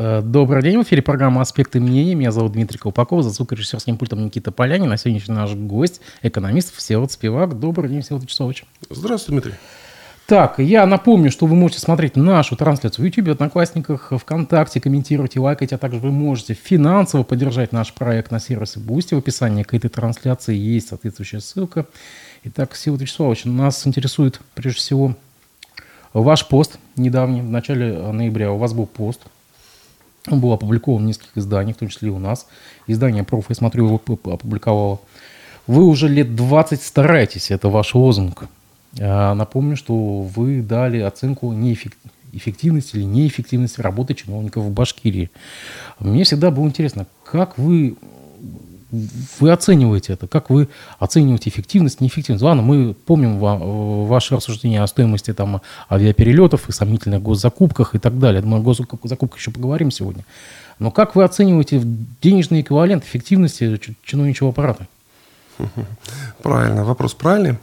Э, добрый день, в эфире программа «Аспекты мнений». Меня зовут Дмитрий Колпаков, за звукорежиссерским пультом Никита Полянин. На сегодняшний наш гость – экономист Всеволод Спивак. Добрый день, Всеволод Вячеславович. Здравствуй, Дмитрий. Так, я напомню, что вы можете смотреть нашу трансляцию в YouTube, Одноклассниках, ВКонтакте, комментировать и лайкать, а также вы можете финансово поддержать наш проект на сервисе Boosty. В описании к этой трансляции есть соответствующая ссылка. Итак, Всеволод Вячеславович, нас интересует прежде всего ваш пост недавний, в начале ноября у вас был пост – он был опубликован в нескольких изданиях, в том числе и у нас. Издание «Проф», я смотрю, его опубликовало. Вы уже лет 20 стараетесь, это ваш лозунг. А, напомню, что вы дали оценку неэффективности или неэффективности работы чиновников в Башкирии. Мне всегда было интересно, как вы вы оцениваете это? Как вы оцениваете эффективность, неэффективность? Ладно, мы помним ваши рассуждения о стоимости там, авиаперелетов и сомнительных госзакупках и так далее. Мы о госзакупках еще поговорим сегодня. Но как вы оцениваете денежный эквивалент эффективности чиновничьего аппарата? Правильно, вопрос правильный.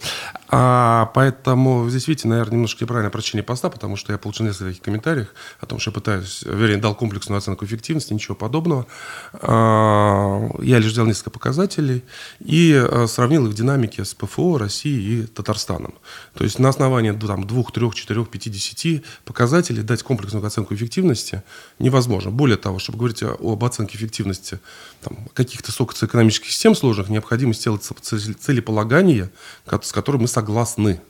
А, поэтому здесь, видите, наверное, немножко неправильное прочтение поста, потому что я получил несколько таких комментариев о том, что я пытаюсь, вернее, дал комплексную оценку эффективности, ничего подобного. А, я лишь взял несколько показателей и а, сравнил их в динамике с ПФО, Россией и Татарстаном. То есть на основании там, двух, трех, четырех, пяти, десяти показателей дать комплексную оценку эффективности невозможно. Более того, чтобы говорить об оценке эффективности каких-то социоэкономических систем сложных, необходимо сделать целеполагание, с которым мы согласны согласны.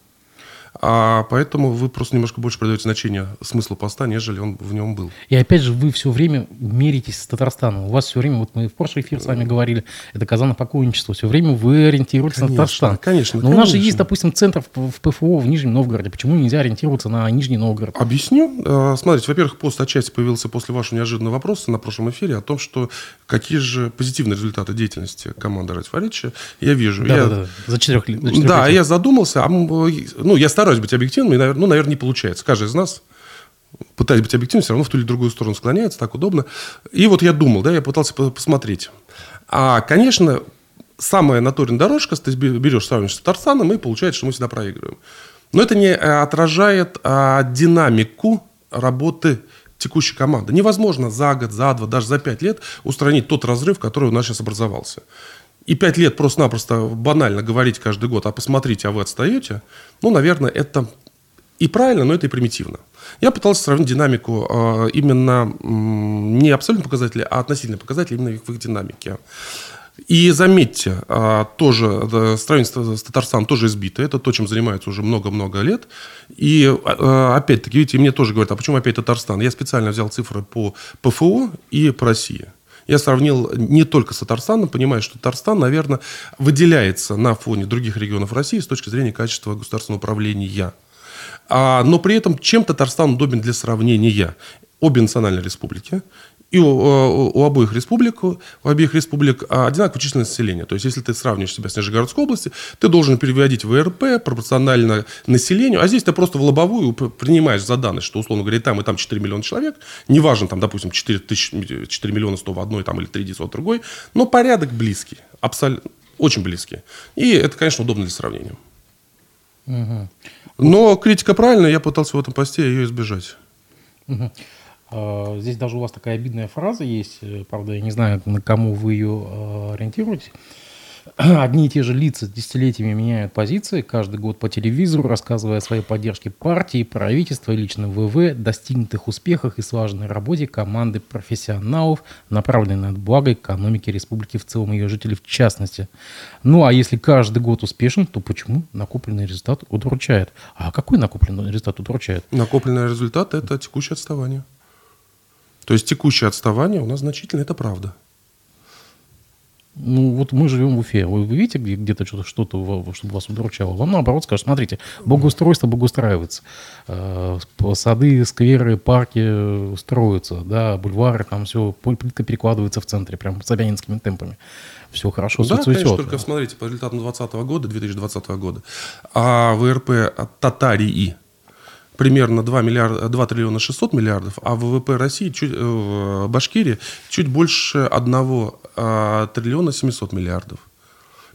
А поэтому вы просто немножко больше придаете значение смыслу поста, нежели он в нем был. И опять же, вы все время меритесь с Татарстаном. У вас все время, вот мы в прошлый эфир с вами говорили, это казано покойничество. Все время вы ориентируетесь конечно, на Татарстан. Конечно, Но конечно. у нас же есть, допустим, центр в ПФО в Нижнем Новгороде. Почему нельзя ориентироваться на Нижний Новгород? Объясню. А, смотрите, во-первых, пост отчасти появился после вашего неожиданного вопроса на прошлом эфире о том, что какие же позитивные результаты деятельности команды Радифарича я вижу. Да, я... да, да, за четырех лет. Да, я задумался. А, ну, я стараюсь быть объективным, и, ну, наверное, не получается. Каждый из нас пытаясь быть объективным, все равно в ту или другую сторону склоняется, так удобно. И вот я думал, да, я пытался посмотреть. А, конечно, самая натурная дорожка, ты берешь, сравниваешь с Татарстаном, и получается, что мы всегда проигрываем. Но это не э, отражает а, динамику работы текущей команды. Невозможно за год, за два, даже за пять лет устранить тот разрыв, который у нас сейчас образовался. И пять лет просто-напросто банально говорить каждый год, а посмотрите, а вы отстаете, ну, наверное, это и правильно, но это и примитивно. Я пытался сравнить динамику э, именно не абсолютно показатели, а относительные показатели именно в их динамике. И заметьте, э, тоже сравнение с Татарстаном тоже избито. Это то, чем занимаются уже много-много лет. И э, опять-таки, видите, мне тоже говорят, а почему опять Татарстан? Я специально взял цифры по ПФО и по России. Я сравнил не только с Татарстаном, понимая, что Татарстан, наверное, выделяется на фоне других регионов России с точки зрения качества государственного управления. А, но при этом чем Татарстан удобен для сравнения? Обе национальные республики. И у, у, у обоих республик, у обеих республик одинаковая численность населения. То есть, если ты сравниваешь себя с Нижегородской областью, ты должен переводить в РП пропорционально населению, а здесь ты просто в лобовую принимаешь за данность, что, условно говоря, и там, и там 4 миллиона человек, неважно, там, допустим, 4, тысячи, 4 миллиона 100 в одной там, или 3 900 в другой, но порядок близкий, абсолютно, очень близкий. И это, конечно, удобно для сравнения. Угу. Но критика правильная, я пытался в этом посте ее избежать. Угу. Здесь даже у вас такая обидная фраза есть, э, правда, я не знаю, на кому вы ее а, ориентируете. одни и те же лица десятилетиями меняют позиции, каждый год по телевизору, рассказывая о своей поддержке партии, правительства и лично ВВ, достигнутых успехах и слаженной работе команды профессионалов, направленной на благо экономики республики в целом и ее жителей в частности. Ну а если каждый год успешен, то почему накопленный результат удручает? А какой накопленный результат удручает? Накопленный результат – это текущее отставание. То есть текущее отставание у нас значительно, это правда. Ну, вот мы живем в Уфе. Вы, видите где- где-то что-то, что-то, чтобы вас удручало? Вам наоборот скажут, смотрите, благоустройство благоустраивается. Э, сады, скверы, парки строятся, да, бульвары, там все, плитка перекладывается в центре, прям собянинскими темпами. Все хорошо, да, цветет. конечно, только смотрите, по результатам 2020 года, 2020 года, а ВРП от Татарии примерно 2, миллиарда, 2 триллиона 600 миллиардов, а ВВП России, чуть, э, в Башкирии, чуть больше 1 э, триллиона 700 миллиардов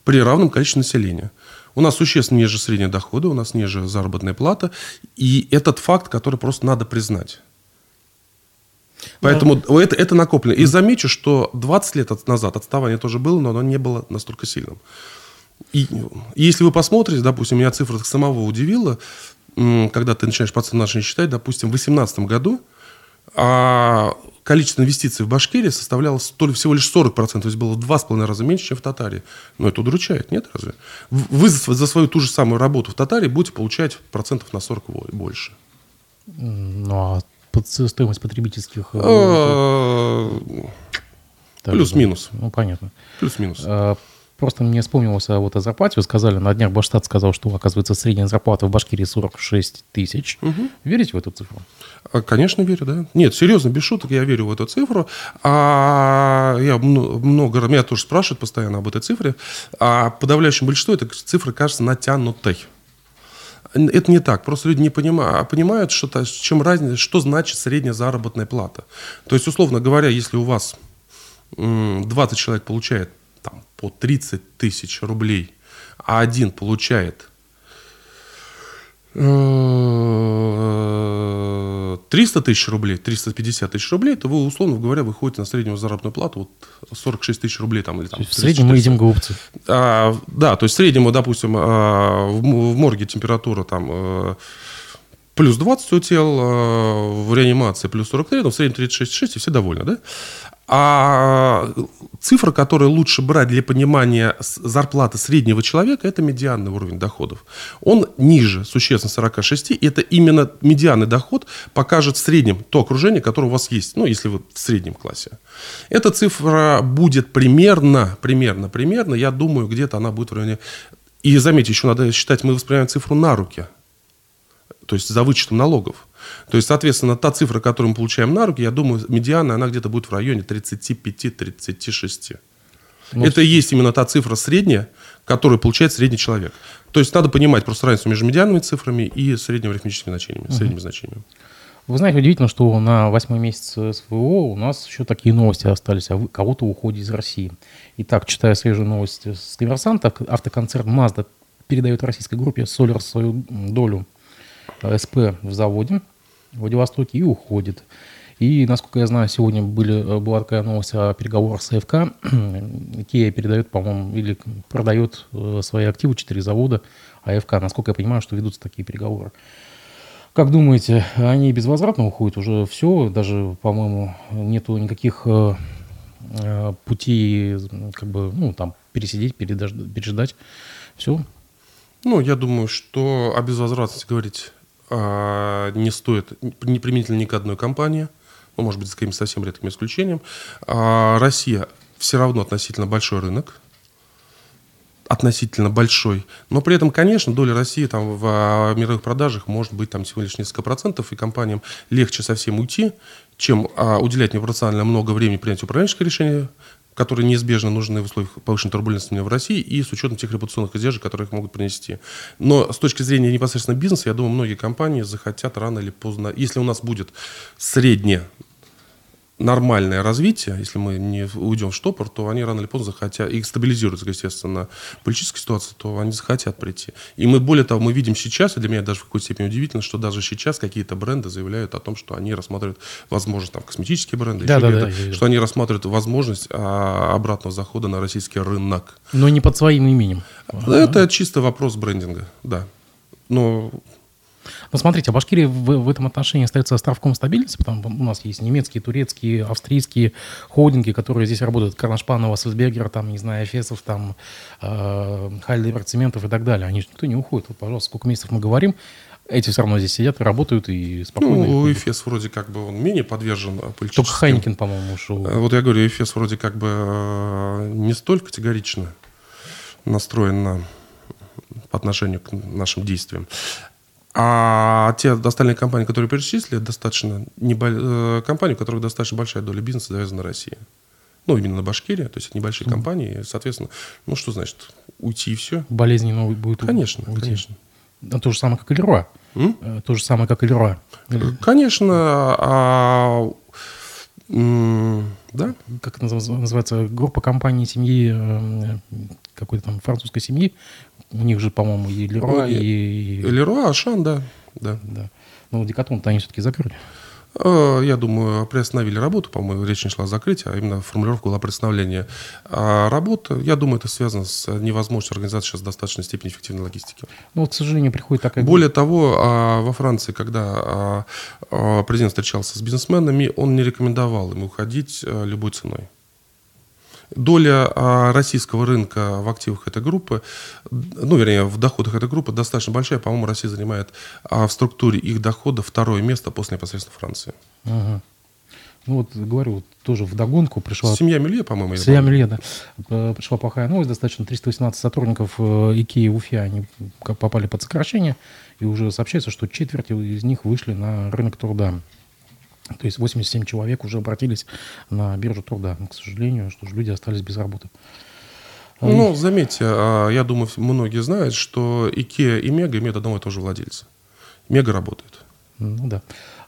при равном количестве населения. У нас существенно ниже средние доходы, у нас ниже заработная плата. И этот факт, который просто надо признать. Поэтому да. это, это накоплено. И замечу, что 20 лет назад отставание тоже было, но оно не было настолько сильным. И, и если вы посмотрите, допустим, меня цифра самого удивила, когда ты начинаешь по нашим считать, допустим, в 2018 году а количество инвестиций в Башкирии составляло то ли всего лишь 40%, то есть было в два с половиной раза меньше, чем в Татарии. Но это удручает, нет разве? Вы за свою ту же самую работу в Татарии будете получать процентов на 40 больше. Ну, а стоимость потребительских... Э, а, плюс-минус. Ну, понятно. Плюс-минус. А, Просто мне вспомнилось вот о зарплате. Вы сказали, на днях Баштат сказал, что, оказывается, средняя зарплата в Башкирии 46 тысяч. Угу. Верите в эту цифру? А, конечно, верю, да. Нет, серьезно, без шуток, я верю в эту цифру. А я много, меня тоже спрашивают постоянно об этой цифре. А подавляющем большинству эта цифра кажется натянутой. Это не так. Просто люди не понимают, а понимают, что, чем разница, что значит средняя заработная плата. То есть, условно говоря, если у вас 20 человек получает по 30 тысяч рублей, а один получает 300 э, тысяч рублей, 350 тысяч рублей, то вы, условно говоря, выходите на среднюю заработную плату вот 46 тысяч рублей. Там, или, там, в среднем мы едим голубцы. А, да, то есть в среднем, допустим, а, в, морге температура там а, плюс 20 у тел, а, в реанимации плюс 43, но в среднем 36,6, и все довольны, да? А цифра, которую лучше брать для понимания зарплаты среднего человека, это медианный уровень доходов. Он ниже существенно 46, и это именно медианный доход покажет в среднем то окружение, которое у вас есть, ну, если вы в среднем классе. Эта цифра будет примерно, примерно, примерно, я думаю, где-то она будет в районе... И заметьте, еще надо считать, мы воспринимаем цифру на руки, то есть за вычетом налогов. То есть, соответственно, та цифра, которую мы получаем на руки, я думаю, медиана, она где-то будет в районе 35-36. Ну, Это и есть именно та цифра средняя, которую получает средний человек. То есть надо понимать просто разницу между медианными цифрами и средними арифметическими значениями, угу. средними значениями. Вы знаете, удивительно, что на восьмой месяц СВО у нас еще такие новости остались о кого-то уходе из России. Итак, читая свежие новости с коммерсанта, автоконцерн Mazda передает российской группе Solar свою долю СП в заводе в Владивостоке и уходит. И, насколько я знаю, сегодня были, была такая новость о переговорах с АФК. Kia передает, по-моему, или продает э, свои активы, четыре завода АФК. Насколько я понимаю, что ведутся такие переговоры. Как думаете, они безвозвратно уходят уже все? Даже, по-моему, нету никаких э, э, путей, как бы, ну, там, пересидеть, переждать, переждать. Все? Ну, я думаю, что о безвозвратности говорить а, не стоит не применительно ни к одной компании, ну, может быть, с каким-то совсем редким исключением. А, Россия все равно относительно большой рынок, относительно большой. Но при этом, конечно, доля России там в а, мировых продажах может быть там всего лишь несколько процентов, и компаниям легче совсем уйти, чем а, уделять непропорционально много времени принятию управленческого решения, которые неизбежно нужны в условиях повышенной турбулентности в России и с учетом тех репутационных издержек, которые их могут принести. Но с точки зрения непосредственно бизнеса, я думаю, многие компании захотят рано или поздно, если у нас будет среднее нормальное развитие, если мы не уйдем в штопор, то они рано или поздно захотят, и стабилизируются, естественно, политическая ситуация, то они захотят прийти. И мы, более того, мы видим сейчас, и для меня даже в какой-то степени удивительно, что даже сейчас какие-то бренды заявляют о том, что они рассматривают возможность, там, косметические бренды, да, да, да, что они рассматривают возможность а, обратного захода на российский рынок. Но не под своим именем. Это чисто вопрос брендинга, да. Но но смотрите, а Башкирия в, в этом отношении остается островком стабильности, потому что у нас есть немецкие, турецкие, австрийские холдинги, которые здесь работают, Карнашпанова, Сельсбергер, там, не знаю, Эфесов, там, э, Хайлибер, Цементов и так далее. Они же никто не уходит. Вот, пожалуйста, сколько месяцев мы говорим, эти все равно здесь сидят работают и спокойно. Ну, Эфес вроде как бы он менее подвержен политическим... Только Хайникин, по-моему, ушел. Э, вот я говорю, Эфес вроде как бы э, не столь категорично настроен на, по отношению к нашим действиям. А те остальные компании, которые перечислили, достаточно небо... Э, компании, у которых достаточно большая доля бизнеса завязана на России. Ну, именно на Башкирии, то есть это небольшие mm. компании, соответственно, ну, что значит, уйти и все? Болезни новые будет Конечно, уйти. конечно. А то же самое, как и Леруа. М? То же самое, как и Леруа. Конечно, а да. Как это называется? Группа компаний семьи, э, какой-то там французской семьи. У них же, по-моему, и Леруа, и... и... Леруа, Ашан, да. да. да. Но Декатлон-то они все-таки закрыли. Э, я думаю, приостановили работу, по-моему, речь не шла о закрытии, а именно формулировка была представления работы. Я думаю, это связано с невозможностью организации сейчас в достаточной степени эффективной логистики. Ну, вот, к сожалению, приходит такая... Более того, а, во Франции, когда а, президент встречался с бизнесменами, он не рекомендовал им уходить э, любой ценой. Доля а, российского рынка в активах этой группы, ну, вернее, в доходах этой группы достаточно большая. По-моему, Россия занимает а, в структуре их дохода второе место после непосредственно Франции. Ага. Ну вот говорю, тоже в догонку пришла... Семья Мелье, по-моему. Семья Мелье, да. Пришла плохая новость, достаточно 318 сотрудников э, Икеи в Уфе, они попали под сокращение, и уже сообщается, что четверть из них вышли на рынок труда. То есть 87 человек уже обратились на биржу труда. К сожалению, что же люди остались без работы. Ну, заметьте, а, я думаю, многие знают, что Икеа и Мега имеют одного и того же владельца. Мега работает. Ну да.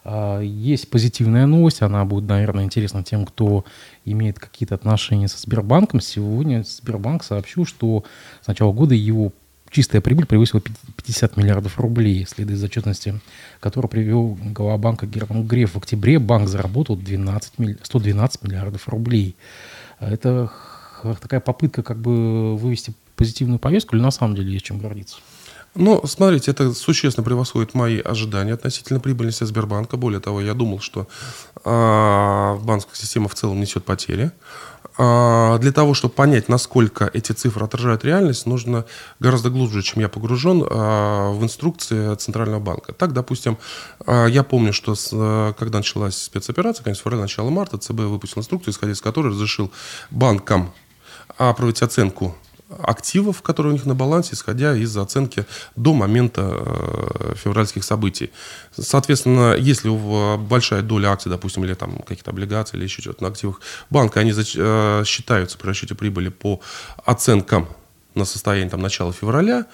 А, есть позитивная новость, она будет, наверное, интересна тем, кто имеет какие-то отношения со Сбербанком. Сегодня Сбербанк сообщил, что с начала года его чистая прибыль превысила 50 миллиардов рублей, следует из отчетности, которую привел глава банка Герман Греф. В октябре банк заработал 12, 112 миллиардов рублей. Это такая попытка как бы вывести позитивную повестку или на самом деле есть чем гордиться? Ну, смотрите, это существенно превосходит мои ожидания относительно прибыльности Сбербанка. Более того, я думал, что э, банковская система в целом несет потери. Для того, чтобы понять, насколько эти цифры отражают реальность, нужно гораздо глубже, чем я погружен а, в инструкции Центрального банка. Так, допустим, а, я помню, что когда началась спецоперация, конец февраля, начало марта, ЦБ выпустил инструкцию, исходя из которой разрешил банкам проводить оценку активов, которые у них на балансе, исходя из оценки до момента э, февральских событий. Соответственно, если у вас большая доля акций, допустим, или там какие-то облигации, или еще что-то на активах банка, они э, считаются при расчете прибыли по оценкам на состояние там, начала февраля,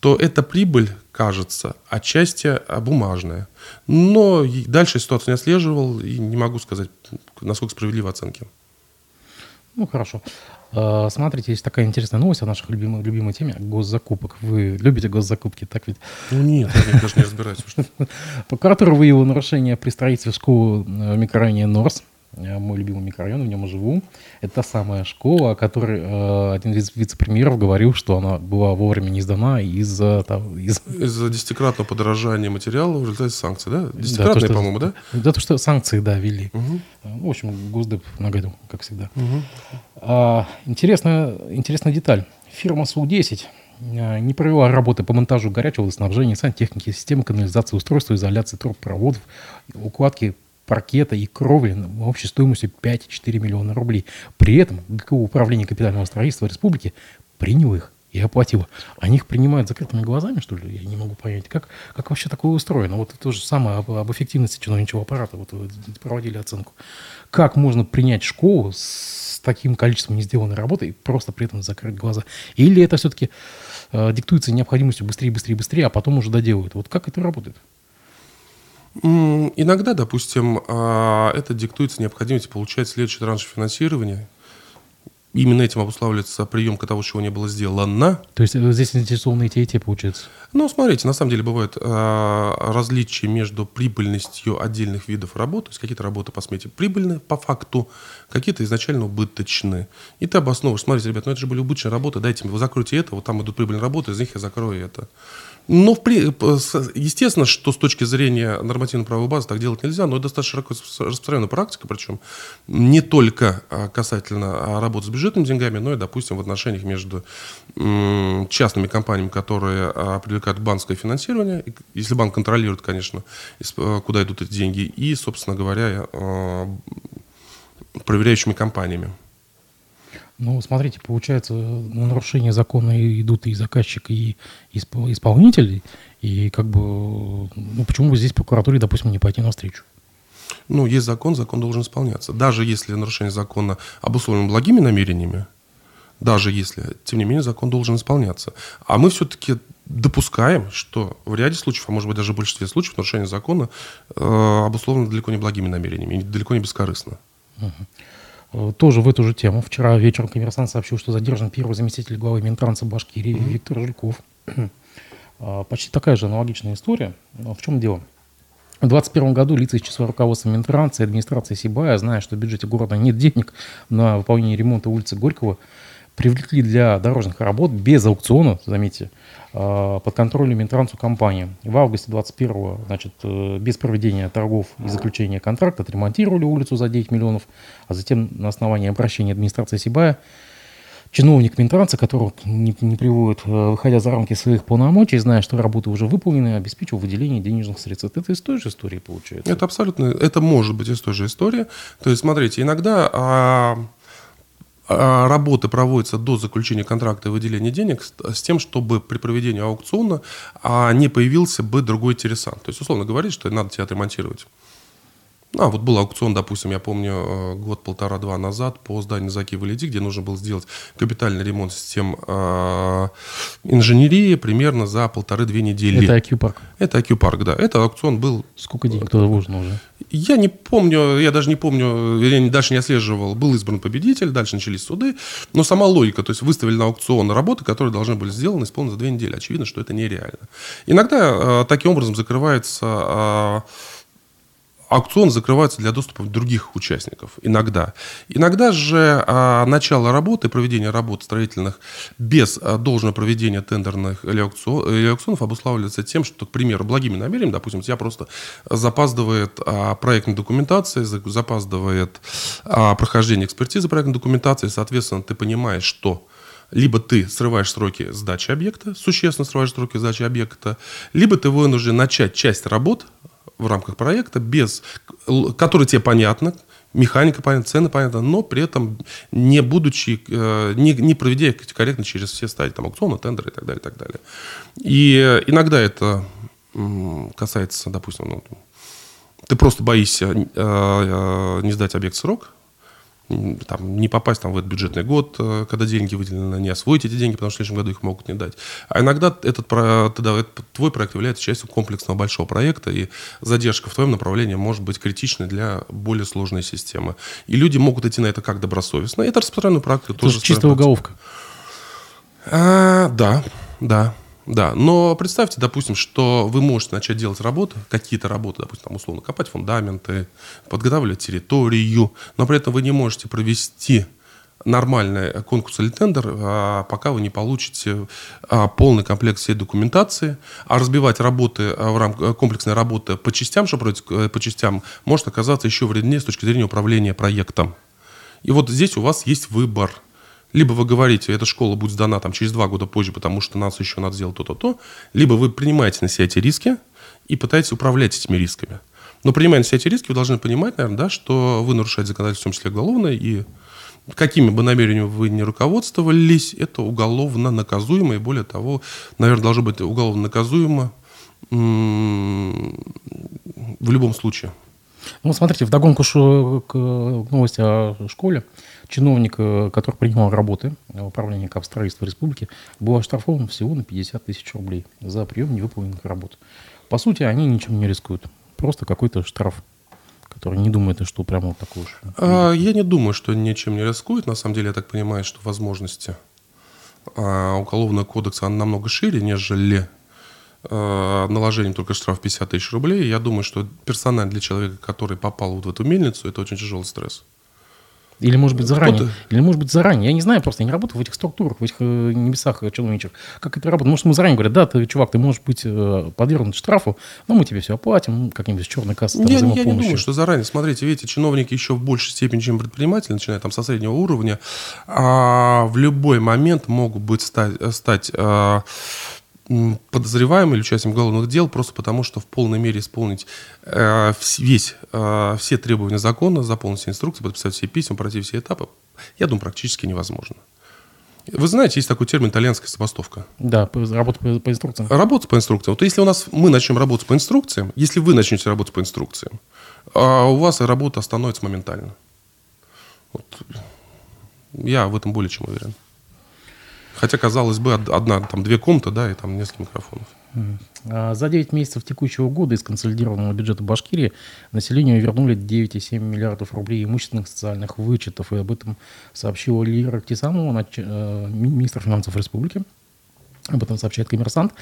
то эта прибыль кажется отчасти э, бумажная. Но дальше ситуацию не отслеживал и не могу сказать, насколько справедливы оценки. Ну, хорошо. А, смотрите, есть такая интересная новость о наших любимой, любимой теме госзакупок. Вы любите госзакупки, так ведь? Ну нет, я даже не разбираюсь. Прокуратура выявила нарушение при строительстве школы в микрорайоне Норс. Э, мой любимый микрорайон, в нем живу. Это та самая школа, о которой э, один из вице-премьеров говорил, что она была вовремя не сдана из-за... Из... Из-за десятикратного подорожания материала в результате санкций, да? Десятикратные, да, по-моему, да? Да, то, что санкции, да, ввели. Угу. В общем, Госдеп нагадил, как всегда. Угу. А, интересная, интересная деталь. Фирма СУ-10 э, не провела работы по монтажу горячего водоснабжения, сантехники, системы канализации, устройства изоляции трубопроводов, укладки паркета и кровли общей стоимостью 5,4 миллиона рублей. При этом ГКУ Управление капитального строительства республики приняло их и оплатило. Они их принимают закрытыми глазами, что ли? Я не могу понять. Как, как вообще такое устроено? Вот то же самое об, об эффективности чиновничьего аппарата. Вот проводили оценку. Как можно принять школу с таким количеством не сделанной работы и просто при этом закрыть глаза? Или это все-таки э, диктуется необходимостью быстрее, быстрее, быстрее, а потом уже доделают? Вот как это работает? Иногда, допустим, а, это диктуется необходимостью получать следующий транш финансирования. Именно этим обуславливается приемка того, чего не было сделано. То есть э, здесь заинтересованы и те, и те, получается? Ну, смотрите, на самом деле бывают э, различия между прибыльностью отдельных видов работ. То есть какие-то работы по смете прибыльны по факту, какие-то изначально убыточны. И ты обосновываешь, смотрите, ребят, ну это же были убыточные работы, дайте мне, вы закройте это, вот там идут прибыльные работы, из них я закрою это. Но, естественно, что с точки зрения нормативно-правовой базы так делать нельзя, но это достаточно широко распространенная практика, причем не только а, касательно а, работы с бюджетными деньгами, но и, допустим, в отношениях между частными компаниями, которые а, привлекают банковское финансирование, если банк контролирует, конечно, куда идут эти деньги, и, собственно говоря, проверяющими компаниями. Ну, смотрите, получается, на нарушение закона идут и заказчик, и исполнитель, и как бы, ну, почему бы здесь прокуратуре, допустим, не пойти навстречу? Ну, есть закон, закон должен исполняться. Даже если нарушение закона обусловлено благими намерениями, даже если, тем не менее, закон должен исполняться. А мы все-таки допускаем, что в ряде случаев, а может быть даже в большинстве случаев, нарушение закона э, обусловлено далеко не благими намерениями, далеко не бескорыстно. Uh-huh. Э, тоже в эту же тему. Вчера вечером коммерсант сообщил, что задержан первый заместитель главы Минтранса Башкирии mm-hmm. Виктор Жульков. А, почти такая же аналогичная история. Но в чем дело? В 2021 году лица из числа руководства Минтранса и администрации Сибая, зная, что в бюджете города нет денег на выполнение ремонта улицы Горького, привлекли для дорожных работ без аукциона, заметьте, под контролем Минтрансу компании. В августе 2021 значит, э, без проведения торгов и заключения контракта отремонтировали улицу за 9 миллионов, а затем на основании обращения администрации Сибая чиновник Минтранса, которого не, не приводит, э, выходя за рамки своих полномочий, зная, что работы уже выполнены, обеспечил выделение денежных средств. Это из той же истории получается? Это абсолютно, это может быть из той же истории. То есть, смотрите, иногда а, работы проводятся до заключения контракта и выделения денег с, тем, чтобы при проведении аукциона а, не появился бы другой интересант. То есть, условно говоря, что надо тебя отремонтировать. А, вот был аукцион, допустим, я помню, э, год-полтора-два назад по зданию Заки Валиди, где нужно было сделать капитальный ремонт систем э, инженерии примерно за полторы-две недели. Это IQ-парк? Это IQ-парк, да. Это аукцион был... Сколько денег туда вложено уже? Я не помню, я даже не помню, я дальше не отслеживал. Был избран победитель, дальше начались суды. Но сама логика, то есть выставили на аукцион работы, которые должны были сделаны, исполнены за две недели. Очевидно, что это нереально. Иногда э, таким образом закрывается... Э, аукцион закрывается для доступа других участников. Иногда. Иногда же а, начало работы, проведение работ строительных без а, должного проведения тендерных или, аукцион, или аукционов обуславливается тем, что, к примеру, благими намерениями, допустим, тебя просто запаздывает а, проектная документация, запаздывает а, прохождение экспертизы проектной документации, соответственно, ты понимаешь, что либо ты срываешь сроки сдачи объекта, существенно срываешь сроки сдачи объекта, либо ты вынужден начать часть работ в рамках проекта, без, который тебе понятно, механика понятна, цены понятны, но при этом не будучи, э, не, не проведя их корректно через все стадии, там, аукциона, тендеры и так далее, и так далее. И иногда это касается, допустим, ну, ты просто боишься э, э, не сдать объект в срок, там, не попасть там, в этот бюджетный год, э, когда деньги выделены, не освоить эти деньги, потому что в следующем году их могут не дать. А иногда этот, тогда этот, твой проект является частью комплексного большого проекта, и задержка в твоем направлении может быть критичной для более сложной системы. И люди могут идти на это как добросовестно. Это распространенная практика. Это тоже чистая уголовка. А, да, да. Да, но представьте, допустим, что вы можете начать делать работы, какие-то работы, допустим, там, условно, копать фундаменты, подготавливать территорию, но при этом вы не можете провести нормальный конкурс или тендер, а, пока вы не получите а, полный комплект всей документации. А разбивать работы а, в рамках комплексной работы по частям, чтобы э, по частям, может оказаться еще вреднее с точки зрения управления проектом. И вот здесь у вас есть выбор – либо вы говорите, эта школа будет сдана там, через два года позже, потому что нас еще надо сделать то-то, то. Либо вы принимаете на себя эти риски и пытаетесь управлять этими рисками. Но принимая на себя эти риски, вы должны понимать, наверное, да, что вы нарушаете законодательство, в том числе уголовное, и какими бы намерениями вы ни руководствовались, это уголовно наказуемо, и более того, наверное, должно быть уголовно наказуемо в любом случае. Ну, смотрите, вдогонку к новости о школе чиновник, э, который принимал работы в управлении капстроительства республики, был оштрафован всего на 50 тысяч рублей за прием невыполненных работ. По сути, они ничем не рискуют. Просто какой-то штраф который не думает, что прямо вот такой уж. А, я не думаю, что ничем не рискует. На самом деле, я так понимаю, что возможности а, уголовного кодекса намного шире, нежели наложением только штраф 50 тысяч рублей. Я думаю, что персонально для человека, который попал вот в эту мельницу, это очень тяжелый стресс. Или, может быть, заранее. Или, может быть, заранее. Я не знаю, просто я не работаю в этих структурах, в этих э, небесах чиновничьих. Как это работает? Может, мы заранее говорят, да, ты, чувак, ты можешь быть э, подвергнут штрафу, но мы тебе все оплатим, как-нибудь с черной кассы. Там, я, я не думаю, что заранее. Смотрите, видите, чиновники еще в большей степени, чем предприниматели, начиная там со среднего уровня, а в любой момент могут быть стать, стать а, подозреваемым или участником уголовных дел просто потому, что в полной мере исполнить э, весь, э, все требования закона, заполнить все инструкции, подписать все письма, пройти все этапы, я думаю, практически невозможно. Вы знаете, есть такой термин итальянская забастовка. Да, работа по, по инструкциям. Работа по инструкциям. Вот если у нас мы начнем работать по инструкциям, если вы начнете работать по инструкциям, а у вас работа остановится моментально. Вот. Я в этом более чем уверен. Хотя, казалось бы, одна, там, две комнаты, да, и там несколько микрофонов. А за 9 месяцев текущего года из консолидированного бюджета Башкирии населению вернули 9,7 миллиардов рублей имущественных социальных вычетов. И об этом сообщила Лира Тисамова, э, министр финансов республики. Об этом сообщает коммерсант.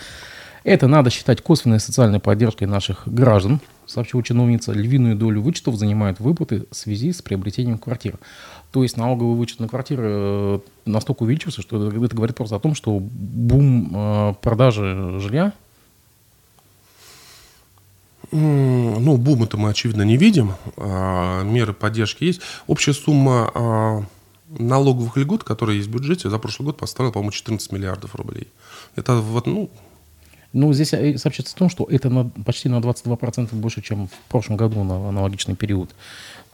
Это надо считать косвенной социальной поддержкой наших граждан, сообщила чиновница. Львиную долю вычетов занимают выплаты в связи с приобретением квартир. То есть налоговый вычет на квартиры э, настолько увеличился, что это, говорит просто о том, что бум э, продажи жилья ну, бум это мы, очевидно, не видим. А, меры поддержки есть. Общая сумма а, налоговых льгот, которые есть в бюджете, за прошлый год поставила, по-моему, 14 миллиардов рублей. Это вот, ну, ну, здесь э, сообщается о том, что это на, почти на 22% больше, чем в прошлом году на аналогичный период.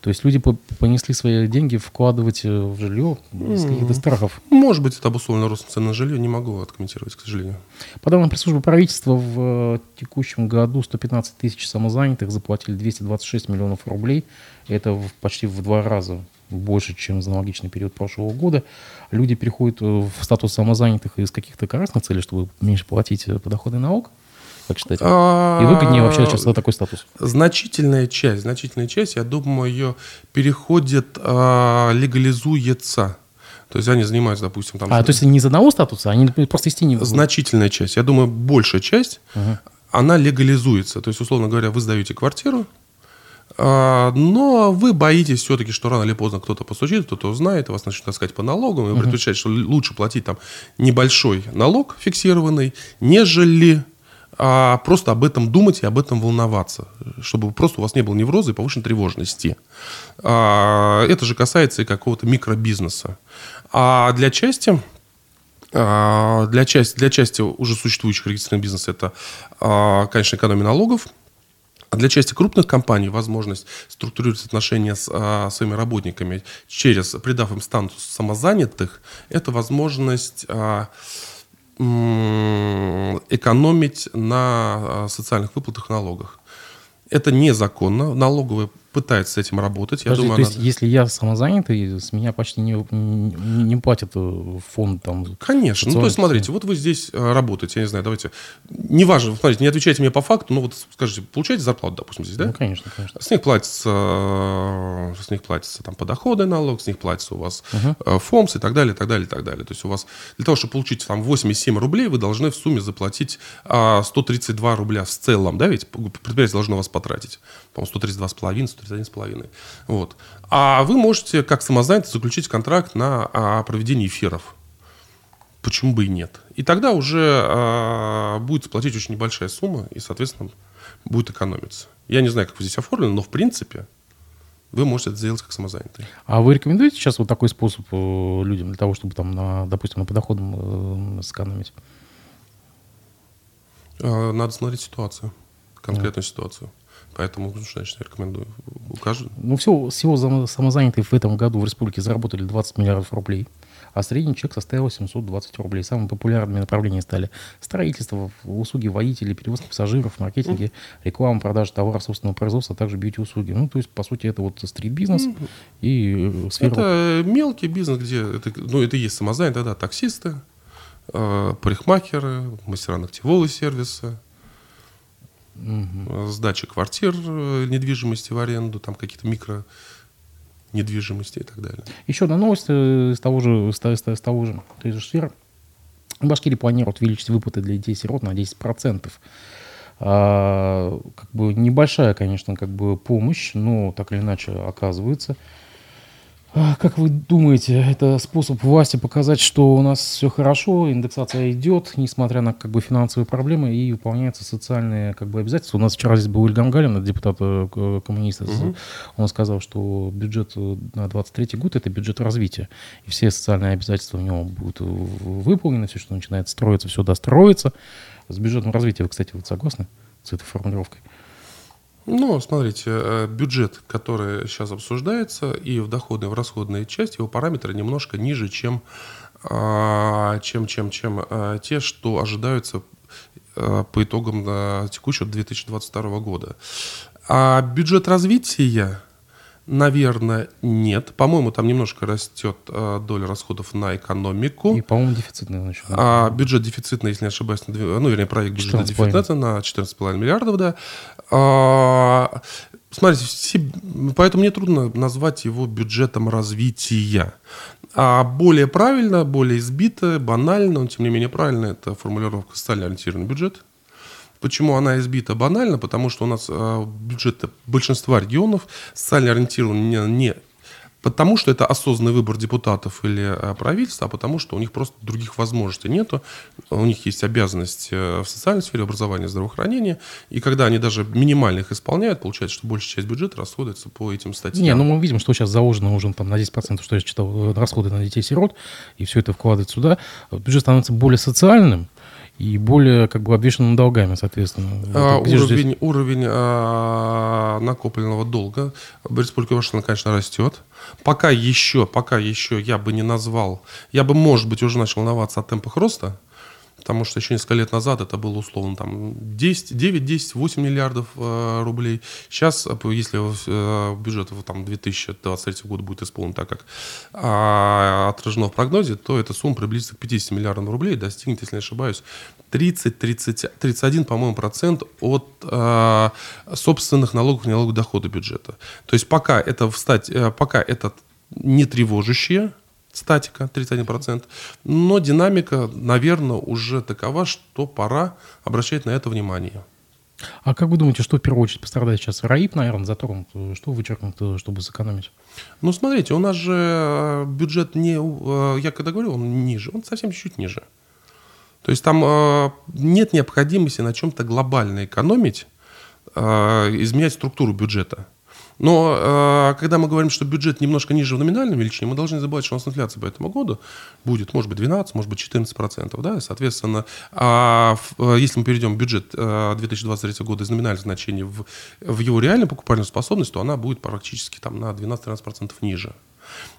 То есть люди понесли свои деньги вкладывать э, в жилье из каких-то страхов. Может быть, это обусловлено ростом цен на жилье, не могу откомментировать, к сожалению. По данным пресс-службы правительства, в э, текущем году 115 тысяч самозанятых заплатили 226 миллионов рублей. Это почти в два раза больше, чем за аналогичный период прошлого года. Люди переходят в статус самозанятых из каких-то корыстных целей, чтобы меньше платить подоходный налог как считаете? И выгоднее вообще сейчас такой статус? Значительная часть, значительная часть, я думаю, ее переходит, а, легализуется. То есть они занимаются, допустим, там... А, то есть не из одного статуса, они просто из тени... Значительная часть. Я думаю, большая часть, угу. она легализуется. То есть, условно говоря, вы сдаете квартиру, а, но вы боитесь все-таки, что рано или поздно кто-то постучит, кто-то узнает, вас начнут таскать по налогам, и вы предпочитаете, что лучше платить там небольшой налог фиксированный, нежели а просто об этом думать и об этом волноваться, чтобы просто у вас не было невроза и повышенной тревожности. А, это же касается и какого-то микробизнеса. А для части а, для части, для части уже существующих регистрированных бизнесов это, а, конечно, экономия налогов, а для части крупных компаний возможность структурировать отношения с а, своими работниками через, придав им статус самозанятых, это возможность а, экономить на а, социальных выплатах и налогах. Это незаконно. Налоговые пытается с этим работать. Я Подожди, думаю, то есть, надо... если я самозанятый, с меня почти не, не, не платят э, фонд там... Конечно. Ну, то есть, смотрите, вот вы здесь э, работаете, я не знаю, давайте... Неважно, смотрите, не отвечайте мне по факту, но вот скажите, получаете зарплату, допустим, здесь, да? Ну, конечно, конечно. С них платится, э, с них платится там подоходный налог, с них платится у вас uh-huh. ФОМС и так далее, и так далее, и так далее. То есть у вас для того, чтобы получить там 87 рублей, вы должны в сумме заплатить 132 а, рубля в целом, да, ведь предприятие должно вас потратить. По-моему, 132,5, 31,5. Вот. А вы можете, как самозанятый, заключить контракт на а, проведение эфиров. Почему бы и нет? И тогда уже а, будет заплатить очень небольшая сумма, и, соответственно, будет экономиться. Я не знаю, как вы здесь оформлены, но в принципе вы можете это сделать как самозанятый. А вы рекомендуете сейчас вот такой способ э, людям для того, чтобы там, на, допустим, на подоходном э, сэкономить? А, надо смотреть ситуацию, конкретную да. ситуацию. Поэтому, значит, я рекомендую. Укажу. Ну, всего, всего самозанятые в этом году в республике заработали 20 миллиардов рублей, а средний чек составил 720 рублей. Самыми популярными направлениями стали строительство, услуги водителей, перевозка пассажиров, маркетинги, mm реклама, продажа товаров собственного производства, а также бьюти-услуги. Ну, то есть, по сути, это вот стрит-бизнес mm и э, сфера... Это мелкий бизнес, где это, ну, это и есть самозанятые, да, таксисты, э, парикмахеры, мастера ногтевого сервиса, угу. сдача квартир э, недвижимости в аренду, там какие-то микро недвижимости и так далее. Еще одна новость э, из того же, из, из, из того же, той же сферы. Башкирия планирует увеличить выплаты для детей-сирот на 10%. А, как бы небольшая, конечно, как бы помощь, но так или иначе оказывается. А, как вы думаете, это способ власти показать, что у нас все хорошо, индексация идет, несмотря на как бы финансовые проблемы, и выполняются социальные как бы обязательства. У нас вчера здесь был Ильгам Галин, депутат э, коммуниста. Угу. Он сказал, что бюджет на 23 год – это бюджет развития. И все социальные обязательства в нем будут выполнены, все, что начинает строиться, все достроится. С бюджетом развития вы, кстати, вы согласны с этой формулировкой? Ну, смотрите, э, бюджет, который сейчас обсуждается, и в доходной, и в расходной части, его параметры немножко ниже, чем, а, чем, чем, чем э, те, что ожидаются э, по итогам текущего 2022 года. А бюджет развития Наверное, нет. По-моему, там немножко растет доля расходов на экономику. И, по-моему, дефицитный значит. А бюджет дефицитный, если не ошибаюсь, на, ну, вернее, проект бюджета дефицитный на 14,5 миллиардов, да. А, смотрите, все, поэтому мне трудно назвать его бюджетом развития. А более правильно, более избито, банально, но тем не менее правильно, это формулировка социально ориентированный бюджет. Почему она избита? Банально, потому что у нас э, бюджет большинства регионов социально ориентирован не, не потому что это осознанный выбор депутатов или э, правительства, а потому что у них просто других возможностей нету. У них есть обязанность э, в социальной сфере образования, здравоохранения. И когда они даже минимально их исполняют, получается, что большая часть бюджета расходуется по этим статьям. Не, ну мы видим, что сейчас заложено уже там, на 10%, что я читал, э, расходы на детей-сирот, и все это вкладывается сюда. Бюджет становится более социальным, и более как бы обвешенным долгами, соответственно. А, уровень здесь... уровень а, накопленного долга в Республике Башкортостан, конечно, растет. Пока еще, пока еще я бы не назвал, я бы, может быть, уже начал волноваться о темпах роста, потому что еще несколько лет назад это было условно там 10, 9, 10, 8 миллиардов э, рублей. Сейчас, э, если э, бюджет там, 2023 год будет исполнен так, как э, отражено в прогнозе, то эта сумма приблизится к 50 миллиардам рублей достигнет, если не ошибаюсь, 30, 30, 31, по-моему, процент от э, собственных налогов и налогов дохода бюджета. То есть пока это, встать, э, пока это не тревожащее, статика 31%, но динамика, наверное, уже такова, что пора обращать на это внимание. А как вы думаете, что в первую очередь пострадает сейчас? РАИП, наверное, затронут. Что вычеркнут, чтобы сэкономить? Ну, смотрите, у нас же э, бюджет не... Э, я когда говорю, он ниже, он совсем чуть-чуть ниже. То есть там э, нет необходимости на чем-то глобально экономить, изменять структуру бюджета. Но э, когда мы говорим, что бюджет немножко ниже в номинальной величине, мы должны забывать, что у нас инфляция по этому году будет, может быть, 12, может быть, 14 процентов. Да? соответственно, а, в, если мы перейдем бюджет э, 2023 года из номинальных значений в, в его реальную покупательную способность, то она будет практически там, на 12-13 процентов ниже.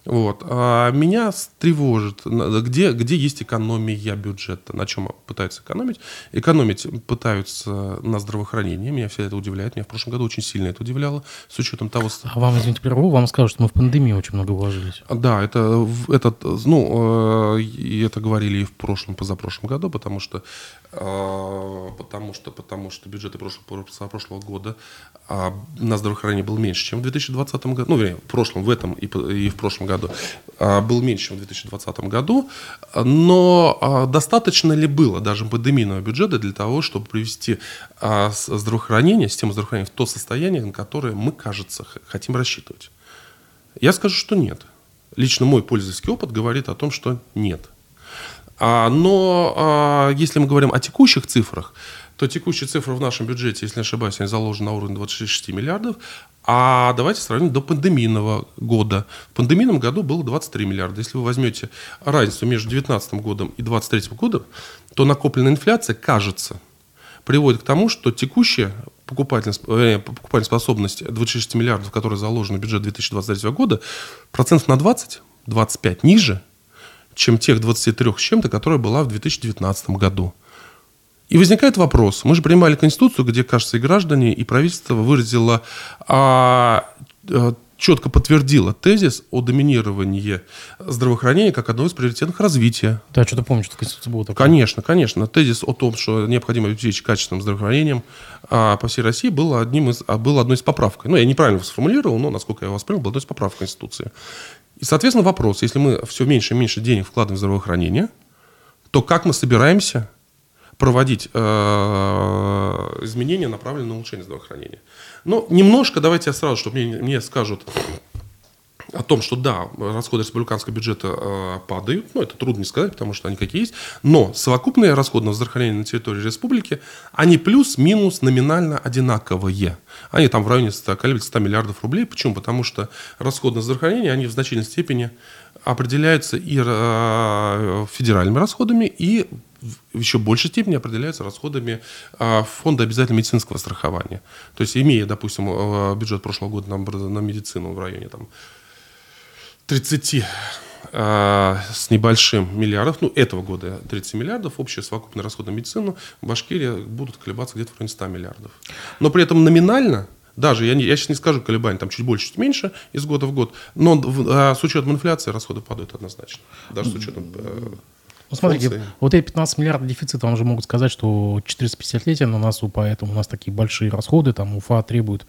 Вот. А меня тревожит, где, где есть экономия бюджета, на чем пытаются экономить. Экономить пытаются на здравоохранении, меня все это удивляет, меня в прошлом году очень сильно это удивляло, с учетом того... А вам, извините, прерву, вам скажут, что мы в пандемию очень много вложились. Да, это, это, ну, э, это говорили и в прошлом, позапрошлом году, потому что, э, потому что, потому что бюджеты прошлого, прошлого года а на здравоохранение был меньше, чем в 2020 году, ну, вернее, в прошлом, в этом и, и в прошлом году а, был меньше, чем в 2020 году, но а, достаточно ли было даже пандемийного бюджета для того, чтобы привести а, здравоохранение, систему здравоохранения в то состояние, на которое мы, кажется, хотим рассчитывать? Я скажу, что нет. Лично мой пользовательский опыт говорит о том, что нет. Но если мы говорим о текущих цифрах, то текущая цифра в нашем бюджете, если не ошибаюсь, они заложена на уровне 26 миллиардов. А давайте сравним до пандемийного года. В пандемийном году было 23 миллиарда. Если вы возьмете разницу между 2019 годом и 2023 годом, то накопленная инфляция, кажется, приводит к тому, что текущая покупательная, покупательная способность 26 миллиардов, которая заложена в бюджет 2023 года, процентов на 20, 25 ниже, чем тех 23 с чем-то, которая была в 2019 году. И возникает вопрос. Мы же принимали Конституцию, где, кажется, и граждане, и правительство выразило, а, а, четко подтвердило тезис о доминировании здравоохранения как одного из приоритетных развития. Да, что-то помню, что в Конституции было такое. Конечно, конечно. Тезис о том, что необходимо обеспечить качественным здравоохранением а, по всей России был, одним из, а, был одной из поправок. Ну, я неправильно сформулировал, но, насколько я воспринял, был одной из поправок Конституции. И, соответственно, вопрос, если мы все меньше и меньше денег вкладываем в здравоохранение, то как мы собираемся проводить э, изменения, направленные на улучшение здравоохранения. Но немножко, давайте я сразу, чтобы мне, мне скажут о том, что да, расходы республиканского бюджета э, падают, ну, это трудно не сказать, потому что они какие есть, но совокупные расходы на здравоохранение на территории республики, они плюс-минус номинально одинаковые. Они там в районе 100, колеблются 100 миллиардов рублей. Почему? Потому что расходы на здравоохранение, они в значительной степени определяются и э, федеральными расходами, и в еще большей степени определяются расходами а, фонда обязательного медицинского страхования. То есть, имея, допустим, а, бюджет прошлого года на, на медицину в районе там, 30 а, с небольшим миллиардов, ну, этого года 30 миллиардов, общая совокупная расходы на медицину в Башкирии будут колебаться где-то в районе 100 миллиардов. Но при этом номинально даже, я, не, я сейчас не скажу колебания, там чуть больше, чуть меньше из года в год, но а, с учетом инфляции расходы падают однозначно. Даже с учетом э, ну, смотрите, функции. вот эти 15 миллиардов дефицита, вам же могут сказать, что 450-летие на носу, поэтому у нас такие большие расходы, там УФА требует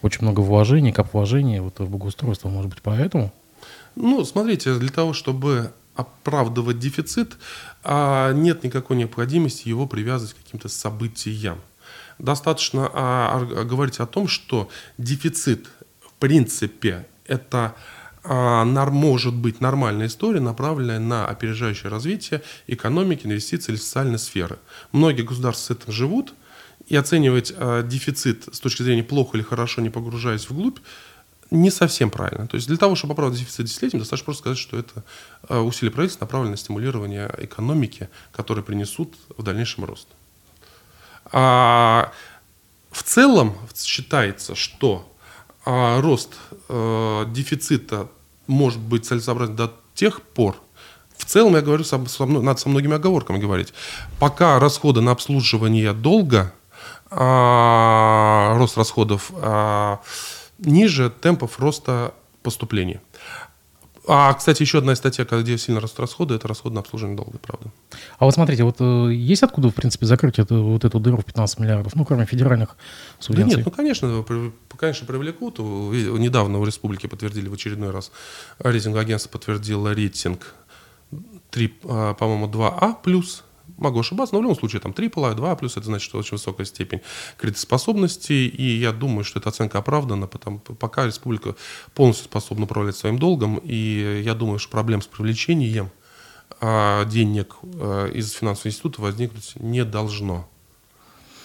очень много вложений, кап вложений, вот в благоустройство, может быть, поэтому? Ну, смотрите, для того, чтобы оправдывать дефицит, а нет никакой необходимости его привязывать к каким-то событиям. Достаточно а, а, говорить о том, что дефицит в принципе это а, может быть нормальная история, направленная на опережающее развитие экономики, инвестиций или социальной сферы. Многие государства с этим живут, и оценивать а, дефицит с точки зрения плохо или хорошо, не погружаясь вглубь, не совсем правильно. То есть для того, чтобы оправдать дефицит десятилетием, достаточно просто сказать, что это а, усилия правительства направлены на стимулирование экономики, которые принесут в дальнейшем рост. А в целом считается, что а, рост а, дефицита может быть целесообразен до тех пор, в целом, я говорю, со, со, надо со многими оговорками говорить, пока расходы на обслуживание долга, а, рост расходов а, ниже темпов роста поступлений. А, кстати, еще одна статья, где сильно растут расходы, это расходы на обслуживание долга, правда. А вот смотрите, вот э, есть откуда, в принципе, закрыть эту, вот эту дыру в 15 миллиардов, ну, кроме федеральных субвенций? Да нет, ну, конечно, конечно, привлекут. Недавно в республике подтвердили в очередной раз, рейтинг агентства подтвердило рейтинг 3, а, по-моему, 2А+, Могу ошибаться, но в любом случае там 3 AAA, 2 плюс, это значит, что очень высокая степень кредитоспособности, и я думаю, что эта оценка оправдана, потому пока республика полностью способна управлять своим долгом, и я думаю, что проблем с привлечением а, денег а, из финансового института возникнуть не должно.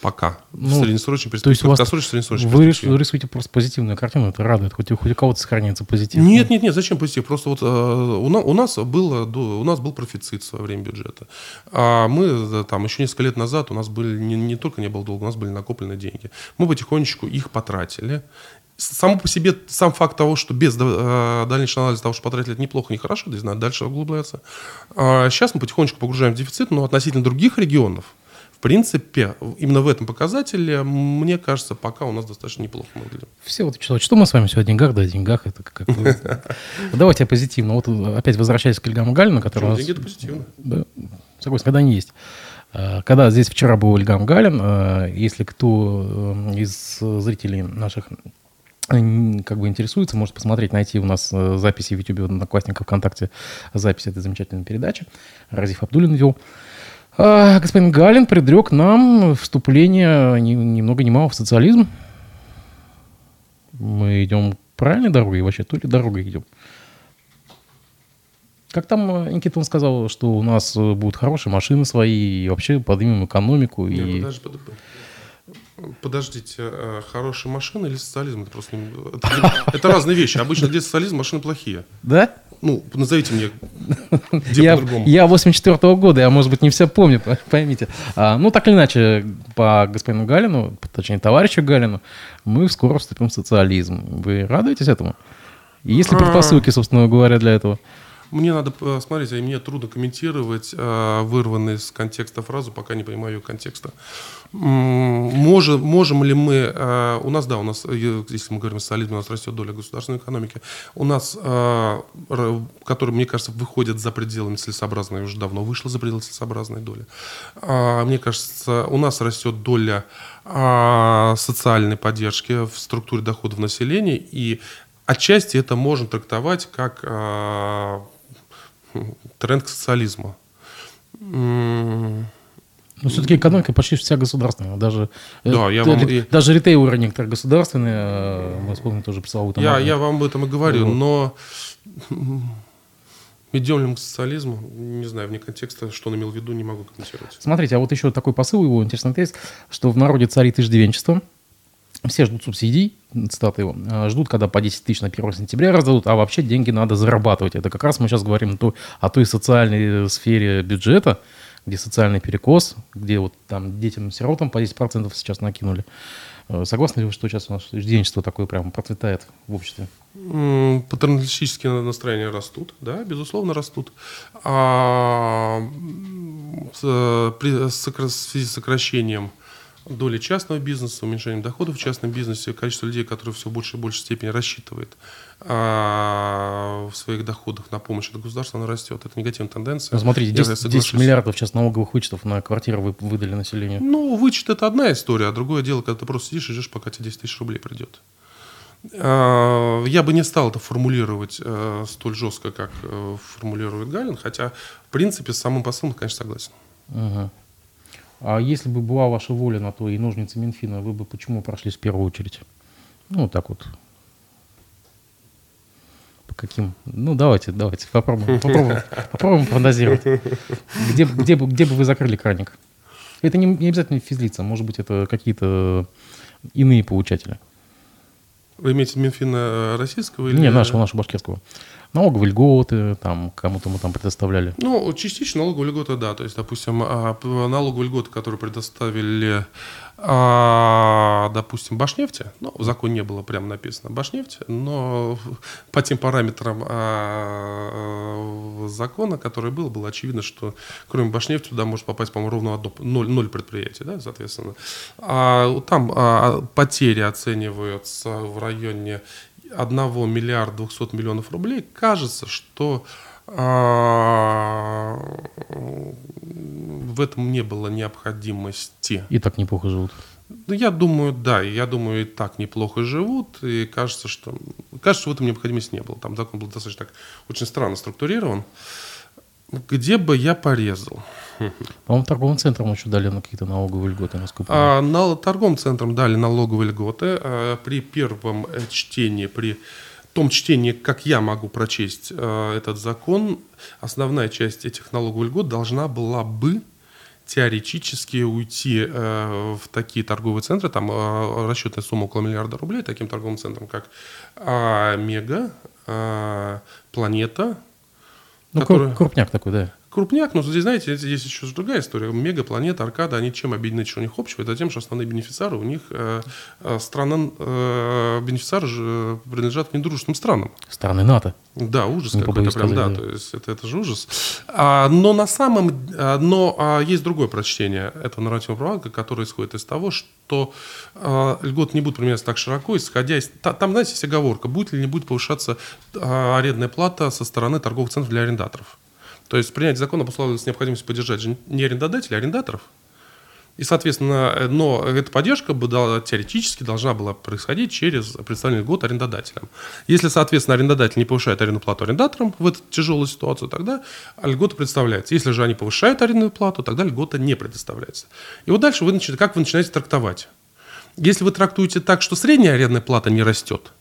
Пока. Ну, среднесрочной перспективе. То есть среднесрочной вы перспективе. рисуете просто позитивную картину, это радует, хоть, хоть у кого-то сохраняется позитив. Нет, нет, нет, зачем позитив? Просто вот э, у, нас, у, нас было, у нас был профицит в свое время бюджета. А мы э, там еще несколько лет назад у нас были, не, не только не было долга, у нас были накоплены деньги. Мы потихонечку их потратили. Само по себе, сам факт того, что без э, дальнейшего анализа того, что потратили, это неплохо, не хорошо, здесь надо дальше углубляться. А сейчас мы потихонечку погружаем в дефицит, но относительно других регионов, принципе, именно в этом показателе, мне кажется, пока у нас достаточно неплохо мы выглядим. Все, вот что мы с вами все о деньгах, да, о деньгах, это как Давайте позитивно. Вот опять возвращаясь к Ильгаму Галину, который... Деньги это позитивно. Да, согласен, когда они есть. А, когда здесь вчера был Ильгам Галин, а, если кто э, из зрителей наших как бы интересуется, может посмотреть, найти у нас э, записи в YouTube, Одноклассниках, ВКонтакте, запись этой замечательной передачи. Разив Абдулин вел. А, господин Галин предрек нам вступление ни, ни много ни мало в социализм. Мы идем правильной дорогой вообще, то ли дорогой идем? Как там э, Никита он сказал, что у нас э, будут хорошие машины свои, и вообще поднимем экономику. Нет, и... подожди, подождите, а хорошие машины или социализм? Это просто это, это разные вещи. Обычно где социализм, машины плохие. Да? Ну, назовите мне, где я, по-другому. Я 84 -го года, я, может быть, не все помню, поймите. А, ну, так или иначе, по господину Галину, точнее, товарищу Галину, мы скоро вступим в социализм. Вы радуетесь этому? есть ли предпосылки, собственно говоря, для этого? Мне надо посмотреть, а мне трудно комментировать э, вырванные из контекста фразу, пока не понимаю ее контекста. Можем, можем ли мы, э, у нас, да, у нас, если мы говорим о социализме, у нас растет доля государственной экономики, у нас, э, которая, мне кажется, выходит за пределами целесообразной, уже давно вышла за пределы целесообразной доли. Э, мне кажется, у нас растет доля э, социальной поддержки в структуре доходов населения, и отчасти это можно трактовать как э, тренд к социализму. Но все-таки экономика почти вся государственная. Даже, э, да, я вам... даже ритейлеры некоторые государственные, э, мы вспомним тоже пресловутый. Я, я вам об этом и говорю, вот. но идем ли мы к социализму, не знаю, вне контекста, что он имел в виду, не могу комментировать. Смотрите, а вот еще такой посыл его, интересный тезис, что в народе царит иждивенчество, все ждут субсидий, цитата его, «А, ждут, когда по 10 тысяч на 1 сентября раздадут, а вообще деньги надо зарабатывать. Это как раз мы сейчас говорим то, о той социальной сфере бюджета, где социальный перекос, где вот там детям-сиротам по 10% сейчас накинули. Э, согласны ли вы, что сейчас у нас студенчество такое прямо процветает в обществе? Патерналистические настроения растут, да, безусловно, растут. А в связи с сокращением доли частного бизнеса, уменьшением доходов в частном бизнесе, количество людей, которые все больше и больше степени рассчитывает а, в своих доходах на помощь от государства, она растет. Это негативная тенденция. Ну, смотрите, 10, 10 миллиардов сейчас налоговых вычетов на квартиры вы выдали населению. Ну, вычет это одна история, а другое дело, когда ты просто сидишь и ждешь, пока тебе 10 тысяч рублей придет. А, я бы не стал это формулировать а, столь жестко, как а, формулирует Галин, хотя, в принципе, с самым посылом, конечно, согласен. Угу. А если бы была ваша воля на то и ножницы Минфина, вы бы почему прошли в первую очередь? Ну, так вот. По каким? Ну, давайте, давайте, попробуем, попробуем, попробуем фантазировать. Где, где, бы, где бы вы закрыли краник? Это не, не обязательно физлица, может быть, это какие-то иные получатели. Вы имеете Минфина э, российского? Или... Не, нашего, нашего башкирского. Налоговые льготы, там, кому-то мы там предоставляли. Ну, частично налоговые льготы, да. То есть, допустим, а, налоговые льготы, которые предоставили а, допустим, Башнефти, ну, в законе не было прямо написано Башнефти, но по тем параметрам а, закона, который был, было очевидно, что кроме Башнефти туда может попасть, по-моему, ровно одно, ноль, ноль предприятий, да, соответственно. А, там а, потери оцениваются в районе 1 миллиарда 200 миллионов рублей. Кажется, что а, в этом не было необходимости. И так неплохо живут. Ну, я думаю, да, я думаю, и так неплохо живут, и кажется, что, кажется, что в этом необходимости не было. Там закон был достаточно так, очень странно структурирован. Где бы я порезал? По-моему, торговым центрам еще дали на какие-то налоговые льготы, насколько а, на, Торговым центрам дали налоговые льготы. А, при первом э, чтении, при том чтении, как я могу прочесть э, этот закон, основная часть этих налоговых льгот должна была бы теоретически уйти э, в такие торговые центры, там э, расчетная сумма около миллиарда рублей, таким торговым центрам, как э, Мега, э, Планета. Ну, который... крупняк такой, да крупняк, но здесь, знаете, здесь еще другая история. Мега, планета, аркада, они чем объединены, что у них общего? Это тем, что основные бенефициары у них э, э страна, э, бенефициары же принадлежат к недружественным странам. Страны НАТО. Да, ужас какой-то прям, да, да, то есть это, это же ужас. А, но на самом, а, но а, есть другое прочтение этого нормативного права, которое исходит из того, что а, льгот не будут применяться так широко, исходя из... Та, там, знаете, есть оговорка, будет или не будет повышаться а, арендная плата со стороны торговых центров для арендаторов. То есть принятие закона обуславливается необходимостью поддержать не арендодателей, а арендаторов. И, соответственно, э, но эта поддержка бы теоретически должна была происходить через представленный год арендодателям. Если, соответственно, арендодатель не повышает арендную плату арендаторам в эту тяжелую ситуацию, тогда льгота представляется. Если же они повышают арендную плату, тогда льгота не предоставляется. И вот дальше вы, как вы начинаете трактовать? Если вы трактуете так, что средняя арендная плата не растет,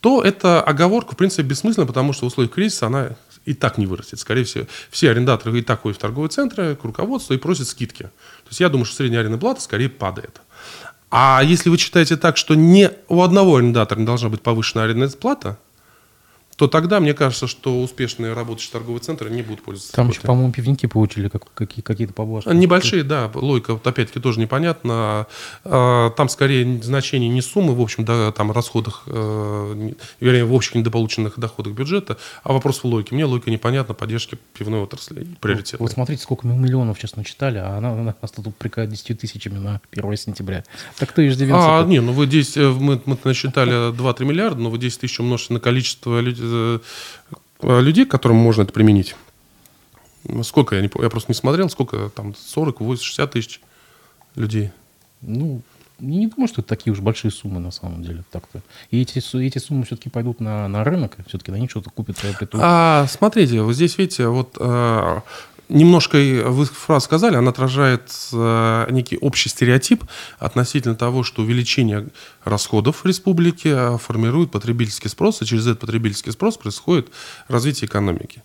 то эта оговорка, в принципе, бессмысленна, потому что в условиях кризиса она и так не вырастет. Скорее всего, все арендаторы и так ходят в торговые центры, к руководству и просят скидки. То есть я думаю, что средняя арендная плата скорее падает. А если вы читаете так, что не у одного арендатора не должна быть повышена арендная плата, то тогда мне кажется, что успешные работающие торговые центры не будут пользоваться. Там еще, по-моему, пивники получили как, какие, какие-то поблажки. Небольшие, да. Логика, вот опять-таки, тоже непонятна. Там скорее значение не суммы, в общем, да, там расходах, э, вернее, в общих недополученных доходах бюджета, а вопрос в логике. Мне логика непонятна поддержки пивной отрасли, приоритет. Вот, вот смотрите, сколько мы миллионов сейчас начитали, а она, она нас тут прикает 10 тысячами на 1 сентября. Так кто иждивенца? А, не, ну вы 10, э, мы, мы насчитали 2-3 миллиарда, но вы 10 тысяч умножьте на количество людей, Э, людей, к которым можно это применить. Сколько, я, не, я просто не смотрел, сколько там, 40, 80, 60 тысяч людей. Ну, не думаю, что это такие уж большие суммы на самом деле. Так-то. И эти, эти суммы все-таки пойдут на, на рынок, все-таки на них что-то купят, приобретут. А, смотрите, вот здесь, видите, вот а, немножко вы фразу сказали, она отражает э, некий общий стереотип относительно того, что увеличение расходов в республике э, формирует потребительский спрос, и через этот потребительский спрос происходит развитие экономики.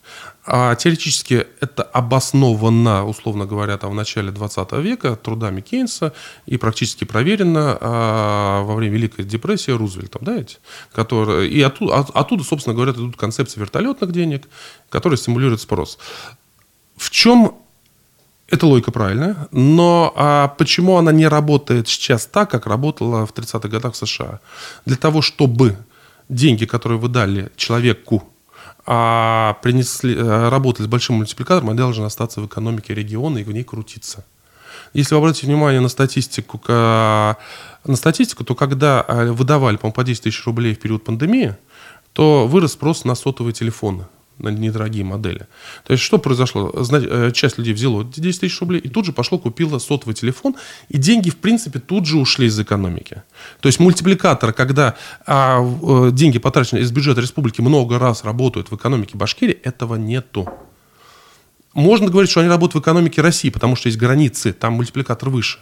А теоретически это обосновано, условно говоря, там, в начале 20 века трудами Кейнса и практически проверено а, во время Великой депрессии Рузвельтом, да, эти, которые, и оттуда, от, оттуда, собственно говоря, идут концепции вертолетных денег, которые стимулируют спрос. В чем эта логика правильная, но а почему она не работает сейчас так, как работала в 30-х годах в США? Для того, чтобы деньги, которые вы дали человеку, а принесли, а, работали с большим мультипликатором, они должны остаться в экономике региона и в ней крутиться. Если вы обратите внимание на статистику, на статистику то когда а, выдавали, по-моему, по 10 тысяч рублей в период пандемии, то вырос спрос на сотовые телефоны на недорогие модели. То есть что произошло? Э, часть людей взяла 10 тысяч рублей и тут же пошло, купила сотовый телефон, и деньги, в принципе, тут же ушли из экономики. То есть мультипликатор, когда а, э, деньги, потраченные из бюджета республики, много раз работают в экономике Башкирии, этого нету можно говорить, что они работают в экономике России, потому что есть границы, там мультипликатор выше.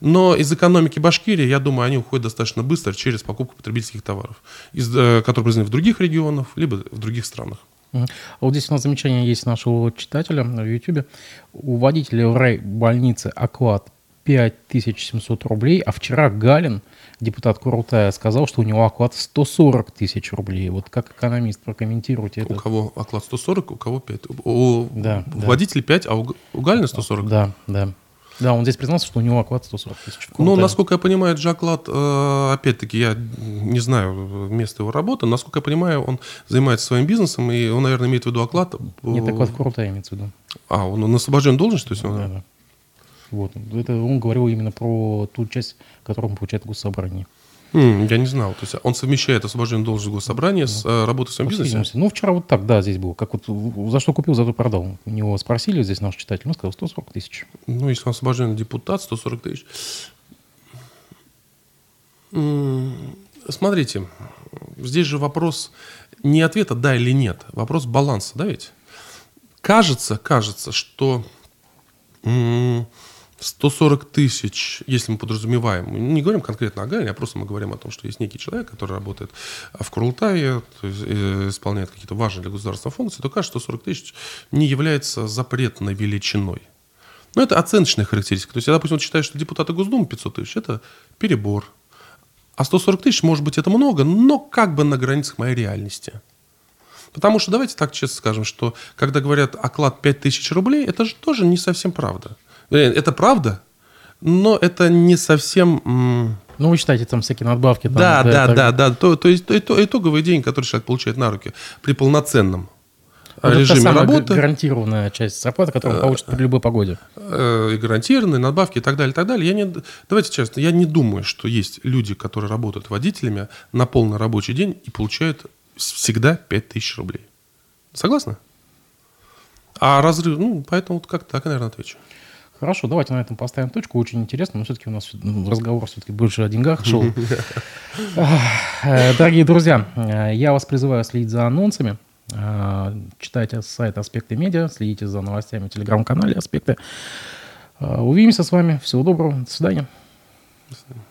Но из экономики Башкирии, я думаю, они уходят достаточно быстро через покупку потребительских товаров, из, э, которые произведены в других регионах, либо в других странах. А вот здесь у нас замечание есть нашего читателя в YouTube. У водителя в рай больницы оклад 5700 рублей, а вчера Галин, депутат Курултая, сказал, что у него оклад 140 тысяч рублей. Вот как экономист прокомментируйте это? У кого оклад 140, у кого 5? У да, водителя 5, а у, у Галина 140? Да, да. Да, он здесь признался, что у него оклад 140 тысяч. Ну, насколько я понимаю, Джаклад, э, опять-таки, я не знаю место его работы, насколько я понимаю, он занимается своим бизнесом, и он, наверное, имеет в виду оклад. Нет, оклад Курултая имеется в виду. А, он, он освобожден должности? То есть он... Да, да. Вот. Это он говорил именно про ту часть, которую он получает в госсобрании. Mm, я не знал. То есть он совмещает освобождение должности госсобрания с э, работой в своем бизнесе? Ну, вчера вот так, да, здесь было. Как вот за что купил, за то продал. У него спросили здесь наш читатель, он сказал 140 тысяч. Ну, если он освобожденный депутат, 140 тысяч. Смотрите, здесь же вопрос не ответа «да» или «нет», вопрос баланса, да ведь? Кажется, кажется, что 140 тысяч, если мы подразумеваем, не говорим конкретно о Галине, а просто мы говорим о том, что есть некий человек, который работает в Курултае, то есть, э, исполняет какие-то важные для государства функции, то кажется, что 140 тысяч не является запретной величиной. Но это оценочная характеристика. То есть я, допустим, вот считаю, что депутаты Госдумы 500 тысяч – это перебор. А 140 тысяч, может быть, это много, но как бы на границах моей реальности. Потому что давайте так честно скажем, что когда говорят оклад 5000 рублей, это же тоже не совсем правда. Это правда, но это не совсем... Ну, вы считаете, там всякие надбавки. Там, да, да, да, да, да. То, то есть то, то, итоговый день, который человек получает на руки при полноценном вот режиме это работы. гарантированная часть зарплаты, которую он получит при любой погоде. Э, и гарантированные надбавки и так далее, и так далее. Я не, давайте честно, я не думаю, что есть люди, которые работают водителями на полный рабочий день и получают всегда 5000 рублей. Согласны? А разрыв, ну, поэтому вот как так, наверное, отвечу. Хорошо, давайте на этом поставим точку. Очень интересно, но все-таки у нас разговор все-таки больше о деньгах шел. Э, дорогие друзья, э, я вас призываю следить за анонсами. Э, читайте сайт «Аспекты медиа», следите за новостями в телеграм-канале «Аспекты». Увидимся с вами. Всего доброго. До свидания. До свидания.